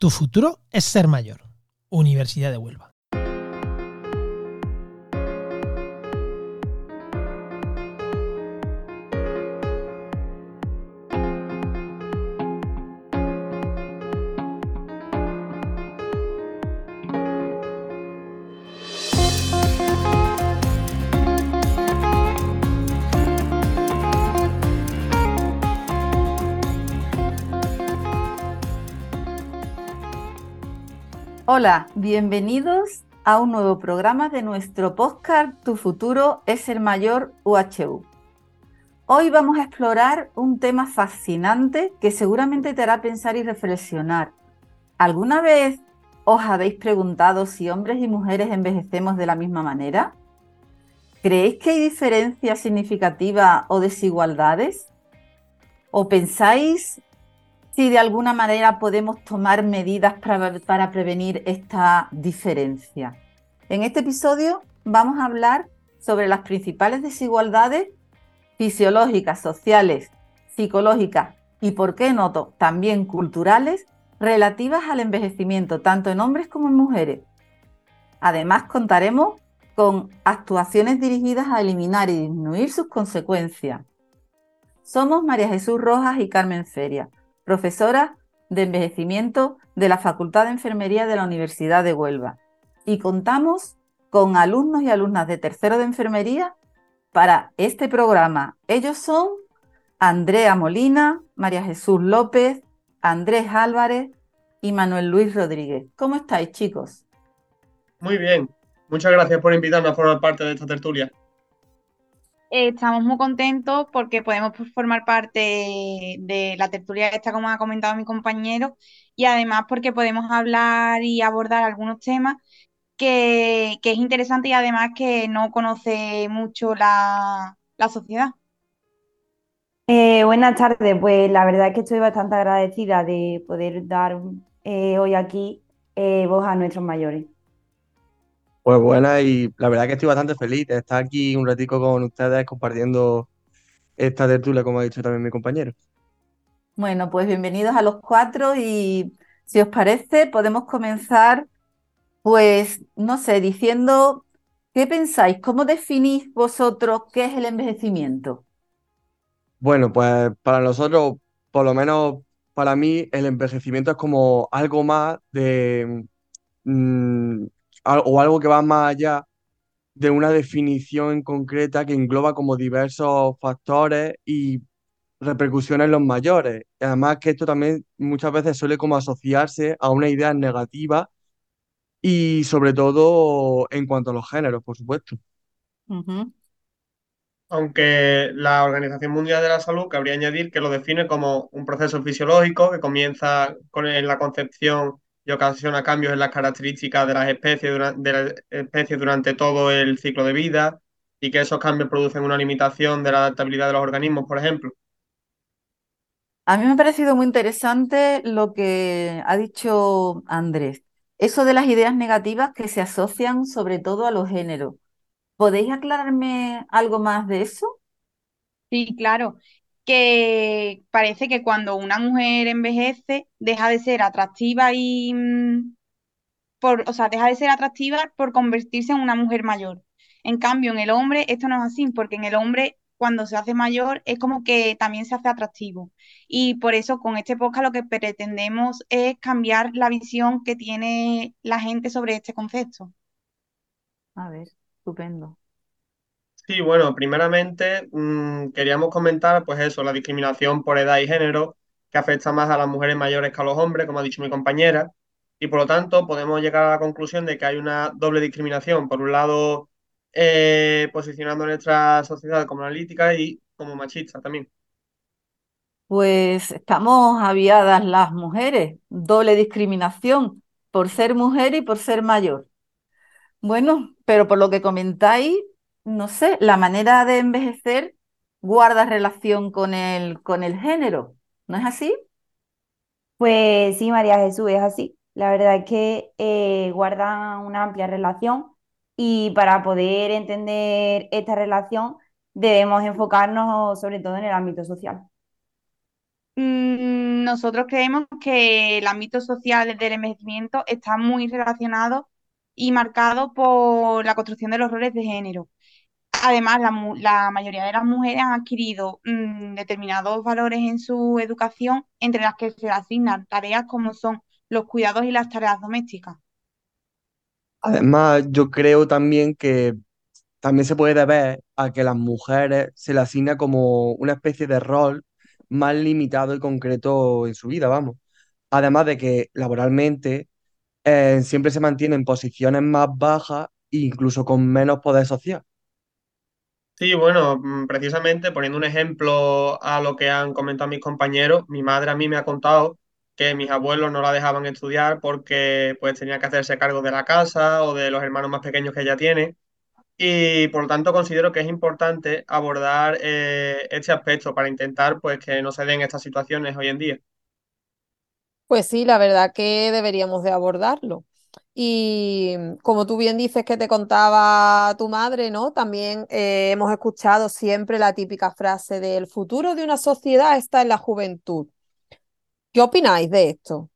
Tu futuro es ser mayor. Universidad de Huelva. Hola, bienvenidos a un nuevo programa de nuestro podcast Tu futuro es el mayor UHU. Hoy vamos a explorar un tema fascinante que seguramente te hará pensar y reflexionar. ¿Alguna vez os habéis preguntado si hombres y mujeres envejecemos de la misma manera? ¿Creéis que hay diferencias significativas o desigualdades? ¿O pensáis si de alguna manera podemos tomar medidas para, prevenir esta diferencia. En este episodio vamos a hablar sobre las principales desigualdades fisiológicas, sociales, psicológicas y, por qué no, también culturales relativas al envejecimiento, tanto en hombres como en mujeres. Además, contaremos con actuaciones dirigidas a eliminar y disminuir sus consecuencias. Somos María Jesús Rojas y Carmen Feria profesora de envejecimiento de la Facultad de Enfermería de la Universidad de Huelva. Y contamos con alumnos y alumnas de tercero de enfermería para este programa. Ellos son Andrea Molina, María Jesús López, Andrés Álvarez y Manuel Luis Rodríguez. ¿Cómo estáis, chicos? Muy bien. Muchas gracias por invitarme a formar parte de esta tertulia. Eh, estamos muy contentos porque podemos formar parte de la tertulia esta, como ha comentado mi compañero, y además porque podemos hablar y abordar algunos temas que, es interesante y además que no conoce mucho la, sociedad. Eh, buenas tardes, pues la verdad es que estoy bastante agradecida de poder dar eh, hoy aquí voz a nuestros mayores. Pues buena y la verdad que estoy bastante feliz de estar aquí un ratico con ustedes compartiendo esta tertulia, como ha dicho también mi compañero. Bueno, pues bienvenidos a los cuatro y si os parece podemos comenzar, pues, no sé, diciendo, ¿qué pensáis? ¿Cómo definís vosotros qué es el envejecimiento? Bueno, pues para nosotros, por lo menos para mí, el envejecimiento es como algo más de... Mm, o algo que va más allá de una definición concreta que engloba como diversos factores y repercusiones en los mayores. Además que esto también muchas veces suele como asociarse a una idea negativa y sobre todo en cuanto a los géneros, por supuesto. Aunque la Organización Mundial de la Salud cabría añadir que lo define como un proceso fisiológico que comienza con, en la concepción y ocasiona cambios en las características de las especies, de las especies durante todo el ciclo de vida y que esos cambios producen una limitación de la adaptabilidad de los organismos, por ejemplo. A mí me ha parecido muy interesante lo que ha dicho Andrés, eso de las ideas negativas que se asocian sobre todo a los géneros. ¿Podéis aclararme algo más de eso? Sí, claro que parece que cuando una mujer envejece deja de ser atractiva y mm, por, o sea, deja de ser atractiva por convertirse en una mujer mayor. En cambio, en el hombre esto no es así, porque en el hombre cuando se hace mayor es como que también se hace atractivo. Y por eso con este podcast lo que pretendemos es cambiar la visión que tiene la gente sobre este concepto. A ver, estupendo. Sí, bueno, primeramente mm, queríamos comentar, pues eso, la discriminación por edad y género, que afecta más a las mujeres mayores que a los hombres, como ha dicho mi compañera, y por lo tanto podemos llegar a la conclusión de que hay una doble discriminación. Por un lado, eh, posicionando nuestra sociedad como analítica y como machista también. Pues estamos aviadas las mujeres, doble discriminación por ser mujer y por ser mayor. Bueno, pero por lo que comentáis, no sé, la manera de envejecer guarda relación con el, con el género, ¿no es así? Pues sí, María Jesús, es así. La verdad es que eh, guarda una amplia relación y para poder entender esta relación debemos enfocarnos sobre todo en el ámbito social. Mm, nosotros creemos que el ámbito social del envejecimiento está muy relacionado y marcado por la construcción de los roles de género. Además, la, mayoría de las mujeres han adquirido mm, determinados valores en su educación, entre las que se asignan tareas como son los cuidados y las tareas domésticas. Además, yo creo también que también se puede ver a que las mujeres se les asigna como una especie de rol más limitado y concreto en su vida, vamos. Además de que laboralmente eh, siempre se mantiene en posiciones más bajas e incluso con menos poder social. Sí, bueno, mm, precisamente poniendo un ejemplo a lo que han comentado mis compañeros, mi madre a mí me ha contado que mis abuelos no la dejaban estudiar porque pues tenía que hacerse cargo de la casa o de los hermanos más pequeños que ella tiene y por lo tanto considero que es importante abordar eh, este aspecto para intentar pues que no se den estas situaciones hoy en día. Pues sí, la verdad que deberíamos de abordarlo. Y como tú bien dices que te contaba tu madre, ¿no? También eh, hemos escuchado siempre la típica frase del futuro de una sociedad está en la juventud. ¿Qué opináis de esto?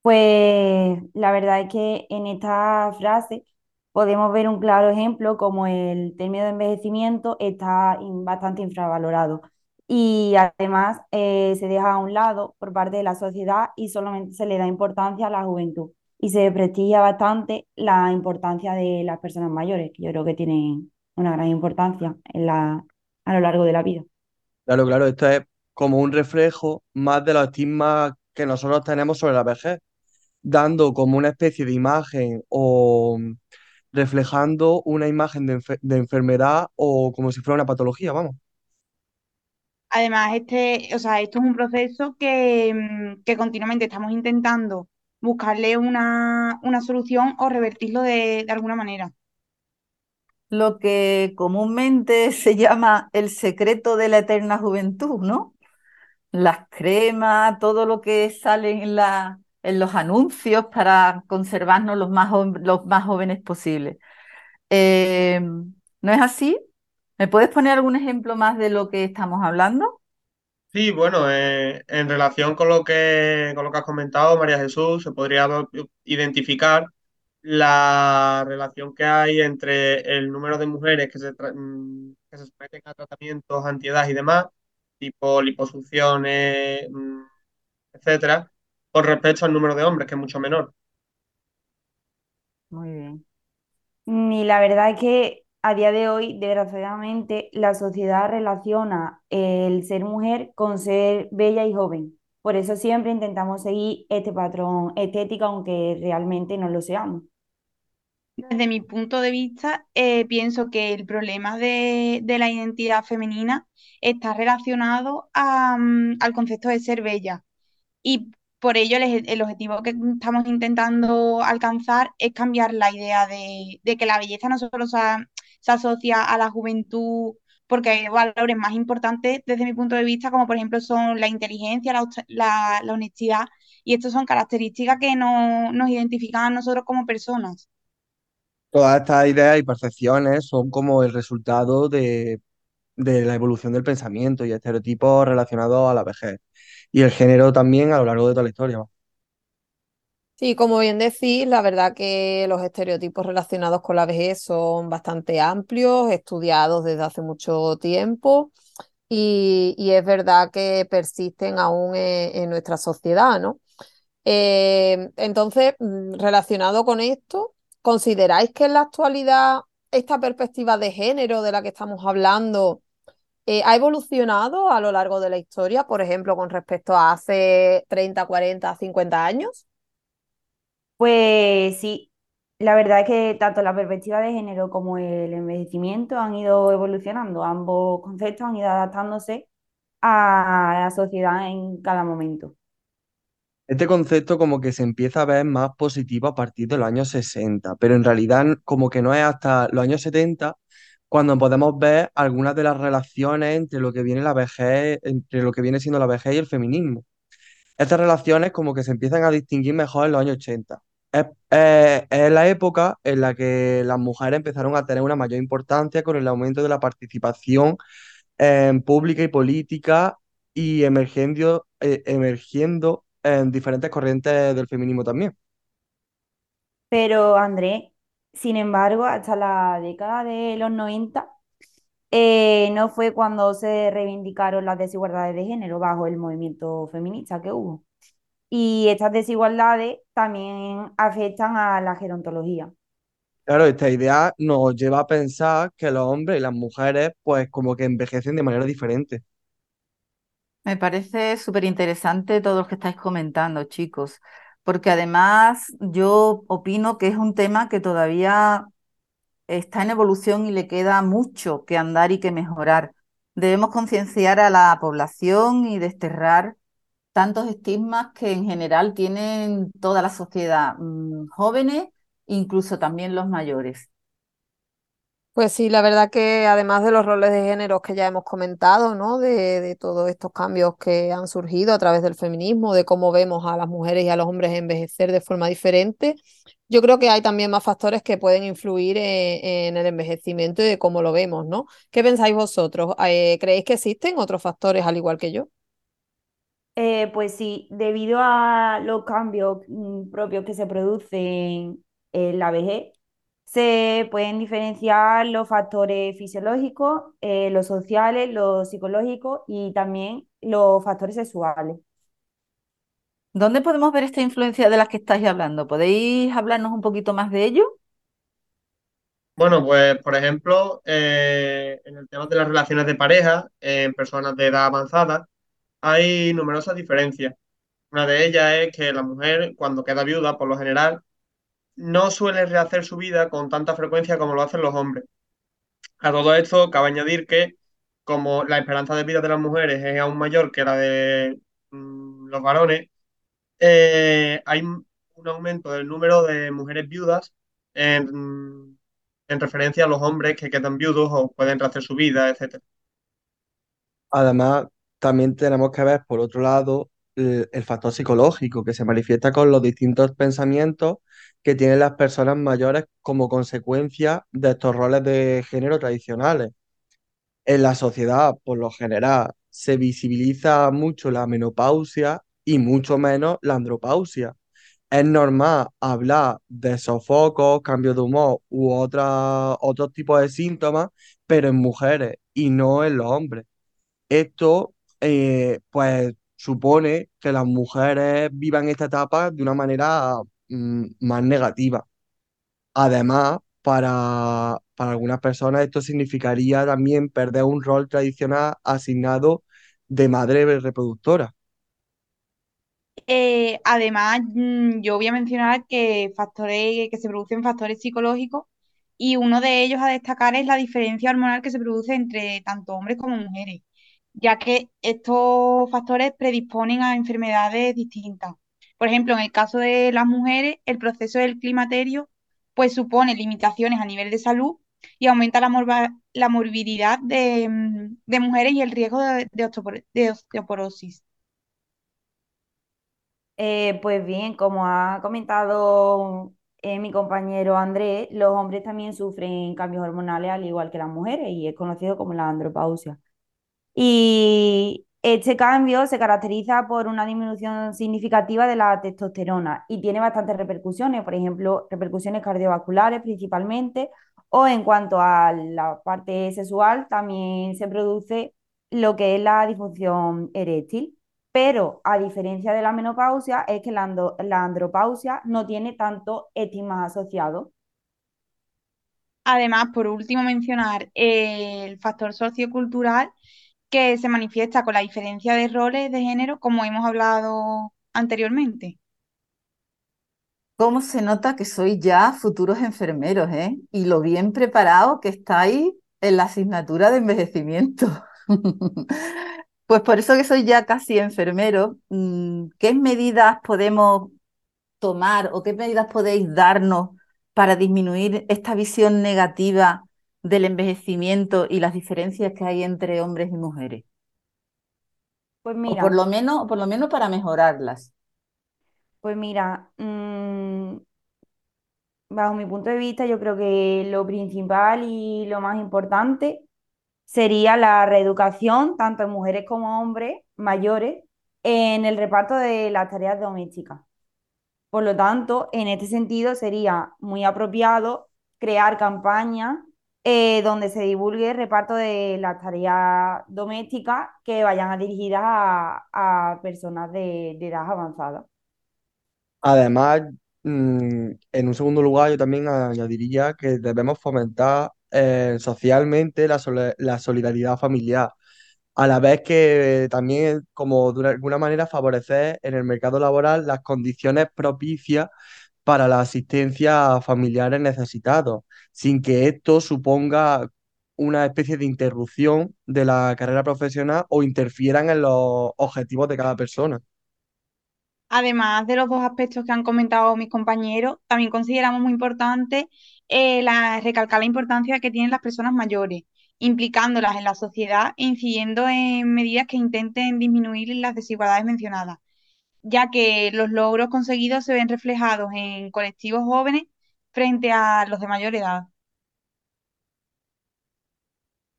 Pues la verdad es que en esta frase podemos ver un claro ejemplo como el término de envejecimiento está bastante infravalorado y además eh, se deja a un lado por parte de la sociedad y solamente se le da importancia a la juventud y se prestigia bastante la importancia de las personas mayores, que yo creo que tienen una gran importancia en la, a lo largo de la vida. Claro, claro, esto es como un reflejo más de los estigmas que nosotros tenemos sobre la vejez, dando como una especie de imagen o reflejando una imagen de, de enfermedad o como si fuera una patología, vamos. Además, este, o sea, esto es un proceso que, que continuamente estamos intentando buscarle una, solución o revertirlo de, alguna manera. Lo que comúnmente se llama el secreto de la eterna juventud, ¿no? Las cremas, todo lo que sale en, la, en los anuncios para conservarnos los más, los más jóvenes posibles. Eh, ¿No es así? ¿Me puedes poner algún ejemplo más de lo que estamos hablando? Sí, bueno, eh, en relación con lo que, con lo que has comentado, María Jesús, se podría identificar la relación que hay entre el número de mujeres que se, mm, que se someten a tratamientos antiedad y demás, tipo liposucciones, mm, etcétera, con respecto al número de hombres, que es mucho menor. Muy bien. Y la verdad es que a día de hoy, desgraciadamente, la sociedad relaciona el ser mujer con ser bella y joven. Por eso siempre intentamos seguir este patrón estético, aunque realmente no lo seamos. Desde mi punto de vista, eh, pienso que el problema de, la identidad femenina está relacionado mm, al concepto de ser bella. Y por ello, el, objetivo que estamos intentando alcanzar es cambiar la idea de, de que la belleza no solo sea se asocia a la juventud porque hay valores más importantes desde mi punto de vista, como por ejemplo son la inteligencia, la, honestidad, y estas son características que no, nos identifican a nosotros como personas. Todas estas ideas y percepciones son como el resultado de, de la evolución del pensamiento y estereotipos relacionados a la vejez. Y el género también a lo largo de toda la historia. Sí, como bien decís, la verdad que los estereotipos relacionados con la vejez son bastante amplios, estudiados desde hace mucho tiempo y, es verdad que persisten aún en, nuestra sociedad, ¿no? Eh, entonces, mm, relacionado con esto, ¿consideráis que en la actualidad esta perspectiva de género de la que estamos hablando eh, ha evolucionado a lo largo de la historia, por ejemplo, con respecto a hace 30, 40, 50 años? Pues sí, la verdad es que tanto la perspectiva de género como el envejecimiento han ido evolucionando. Ambos conceptos han ido adaptándose a la sociedad en cada momento. Este concepto como que se empieza a ver más positivo a partir de los años 60, pero en realidad como que no es hasta los años 70 cuando podemos ver algunas de las relaciones entre lo que viene la vejez, entre lo que viene siendo la vejez y el feminismo. Estas relaciones como que se empiezan a distinguir mejor en los años 80. Es, la época en la que las mujeres empezaron a tener una mayor importancia con el aumento de la participación en pública y política y emergiendo, eh, emergiendo en diferentes corrientes del feminismo también. Pero André, sin embargo, hasta la década de los 90 eh, no fue cuando se reivindicaron las desigualdades de género bajo el movimiento feminista que hubo. Y estas desigualdades también afectan a la gerontología. Claro, esta idea nos lleva a pensar que los hombres y las mujeres pues como que envejecen de manera diferente. Me parece súper interesante todo lo que estáis comentando, chicos, porque además yo opino que es un tema que todavía está en evolución y le queda mucho que andar y que mejorar. Debemos concienciar a la población y desterrar tantos estigmas que en general tienen toda la sociedad, mm, jóvenes, incluso también los mayores. Pues sí, la verdad que además de los roles de género que ya hemos comentado, ¿no? De, de, todos estos cambios que han surgido a través del feminismo, de cómo vemos a las mujeres y a los hombres envejecer de forma diferente, yo creo que hay también más factores que pueden influir en, el envejecimiento y de cómo lo vemos, ¿no? ¿Qué pensáis vosotros? Eh, ¿Creéis que existen otros factores al igual que yo? Eh, pues sí, debido a los cambios mm, propios que se producen en la vejez, se pueden diferenciar los factores fisiológicos, eh, los sociales, los psicológicos y también los factores sexuales. ¿Dónde podemos ver esta influencia de las que estáis hablando? ¿Podéis hablarnos un poquito más de ello? Bueno, pues por ejemplo, eh, en el tema de las relaciones de pareja en personas de edad avanzada, hay numerosas diferencias. Una de ellas es que la mujer, cuando queda viuda, por lo general, no suele rehacer su vida con tanta frecuencia como lo hacen los hombres. A todo esto, cabe añadir que como la esperanza de vida de las mujeres es aún mayor que la de mm, los varones, eh, hay un aumento del número de mujeres viudas en, referencia a los hombres que quedan viudos o pueden rehacer su vida, etc. Además, también tenemos que ver, por otro lado, el, factor psicológico que se manifiesta con los distintos pensamientos que tienen las personas mayores como consecuencia de estos roles de género tradicionales. En la sociedad, por lo general, se visibiliza mucho la menopausia y mucho menos la andropausia. Es normal hablar de sofocos, cambios de humor u otros tipos de síntomas, pero en mujeres y no en los hombres. Esto, eh, pues, supone que las mujeres vivan esta etapa de una manera mm, más negativa. Además, para, para algunas personas esto significaría también perder un rol tradicional asignado de madre reproductora. Eh, además, mm, yo voy a mencionar que factores, que se producen factores psicológicos y uno de ellos a destacar es la diferencia hormonal que se produce entre tanto hombres como mujeres, ya que estos factores predisponen a enfermedades distintas. Por ejemplo, en el caso de las mujeres, el proceso del climaterio pues supone limitaciones a nivel de salud y aumenta la, la morbilidad de, mm, de, mujeres y el riesgo de, de osteoporosis. Eh, pues bien, como ha comentado eh, mi compañero Andrés, los hombres también sufren cambios hormonales al igual que las mujeres y es conocido como la andropausia. Y este cambio se caracteriza por una disminución significativa de la testosterona y tiene bastantes repercusiones, por ejemplo, repercusiones cardiovasculares principalmente, o en cuanto a la parte sexual, también se produce lo que es la disfunción eréctil pero a diferencia de la menopausia, es que la, andropausia no tiene tanto estigmas asociado. Además, por último, mencionar el factor sociocultural que se manifiesta con la diferencia de roles de género, como hemos hablado anteriormente. ¿Cómo se nota que sois ya futuros enfermeros, eh? Y lo bien preparado que estáis en la asignatura de envejecimiento. Pues por eso que soy ya casi enfermero, mm, ¿qué medidas podemos tomar o qué medidas podéis darnos para disminuir esta visión negativa del envejecimiento y las diferencias que hay entre hombres y mujeres? Pues mira. O por lo menos, por lo menos para mejorarlas. Pues mira, mm, bajo mi punto de vista, yo creo que lo principal y lo más importante sería la reeducación, tanto en mujeres como hombres mayores, en el reparto de las tareas domésticas. Por lo tanto, en este sentido sería muy apropiado crear campañas eh, donde se divulgue el reparto de las tareas domésticas que vayan dirigidas a, personas de, edad avanzada. Además, mm, en un segundo lugar, yo también añadiría que debemos fomentar eh, socialmente la, la solidaridad familiar a la vez que también, como de alguna manera, favorecer en el mercado laboral las condiciones propicias para la asistencia a familiares necesitados, sin que esto suponga una especie de interrupción de la carrera profesional o interfieran en los objetivos de cada persona. Además de los dos aspectos que han comentado mis compañeros, también consideramos muy importante eh, la, recalcar la importancia que tienen las personas mayores implicándolas en la sociedad e incidiendo en medidas que intenten disminuir las desigualdades mencionadas, ya que los logros conseguidos se ven reflejados en colectivos jóvenes frente a los de mayor edad.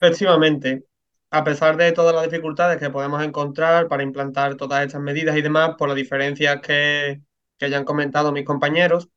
Efectivamente, a pesar de todas las dificultades que podemos encontrar para implantar todas estas medidas y demás, por las diferencias que, que ya han comentado mis compañeros,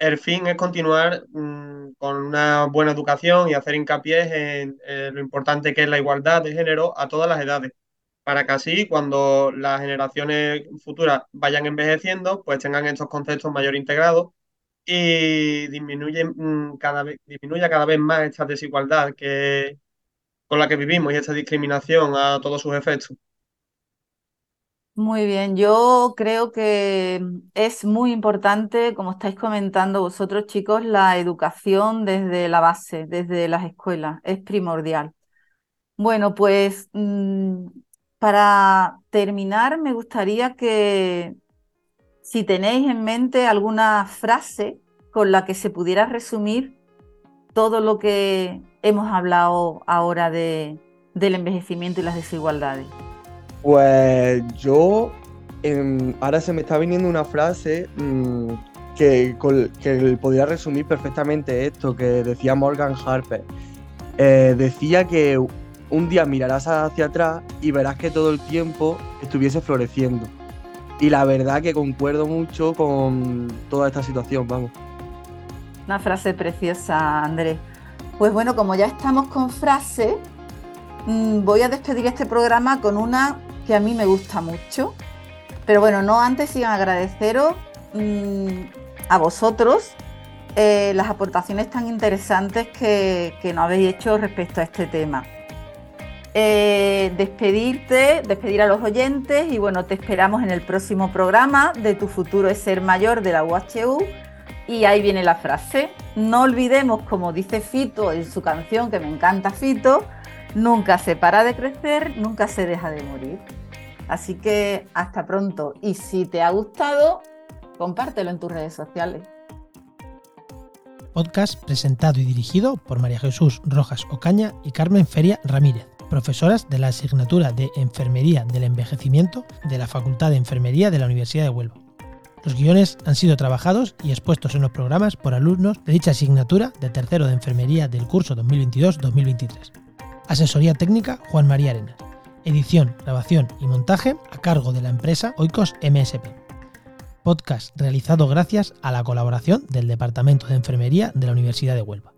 el fin es continuar mm, con una buena educación y hacer hincapié en, lo importante que es la igualdad de género a todas las edades, para que así cuando las generaciones futuras vayan envejeciendo, pues tengan estos conceptos mayor integrados y disminuyen, mm, cada disminuya cada vez más esta desigualdad que, con la que vivimos y esta discriminación a todos sus efectos. Muy bien, yo creo que es muy importante, como estáis comentando vosotros chicos, la educación desde la base, desde las escuelas, es primordial. Bueno, pues mm, para terminar, me gustaría que si tenéis en mente alguna frase con la que se pudiera resumir todo lo que hemos hablado ahora de, del envejecimiento y las desigualdades. Pues yo, em, ahora se me está viniendo una frase mm, que, que podría resumir perfectamente esto, que decía Morgan Harper. Eh, decía que un día mirarás hacia atrás y verás que todo el tiempo estuviese floreciendo. Y la verdad que concuerdo mucho con toda esta situación, vamos. Una frase preciosa, Andrés. Pues bueno, como ya estamos con frase, mm, voy a despedir este programa con una que a mí me gusta mucho. Pero bueno, no antes sin agradeceros mm, a vosotros eh, las aportaciones tan interesantes que, nos habéis hecho respecto a este tema. Eh, despedirte, despedir a los oyentes y bueno, te esperamos en el próximo programa de Tu futuro es ser mayor de la UHU. Y ahí viene la frase. No olvidemos, como dice Fito en su canción, que me encanta Fito, nunca se para de crecer, nunca se deja de morir. Así que hasta pronto. Y si te ha gustado, compártelo en tus redes sociales. Podcast presentado y dirigido por María Jesús Rojas Ocaña y Carmen Feria Ramírez, profesoras de la asignatura de Enfermería del Envejecimiento de la Facultad de Enfermería de la Universidad de Huelva. Los guiones han sido trabajados y expuestos en los programas por alumnos de dicha asignatura de tercero de Enfermería del curso 2022-2023. Asesoría técnica Juan María Arenas. Edición, grabación y montaje a cargo de la empresa Oikos MSP. Podcast realizado gracias a la colaboración del Departamento de Enfermería de la Universidad de Huelva.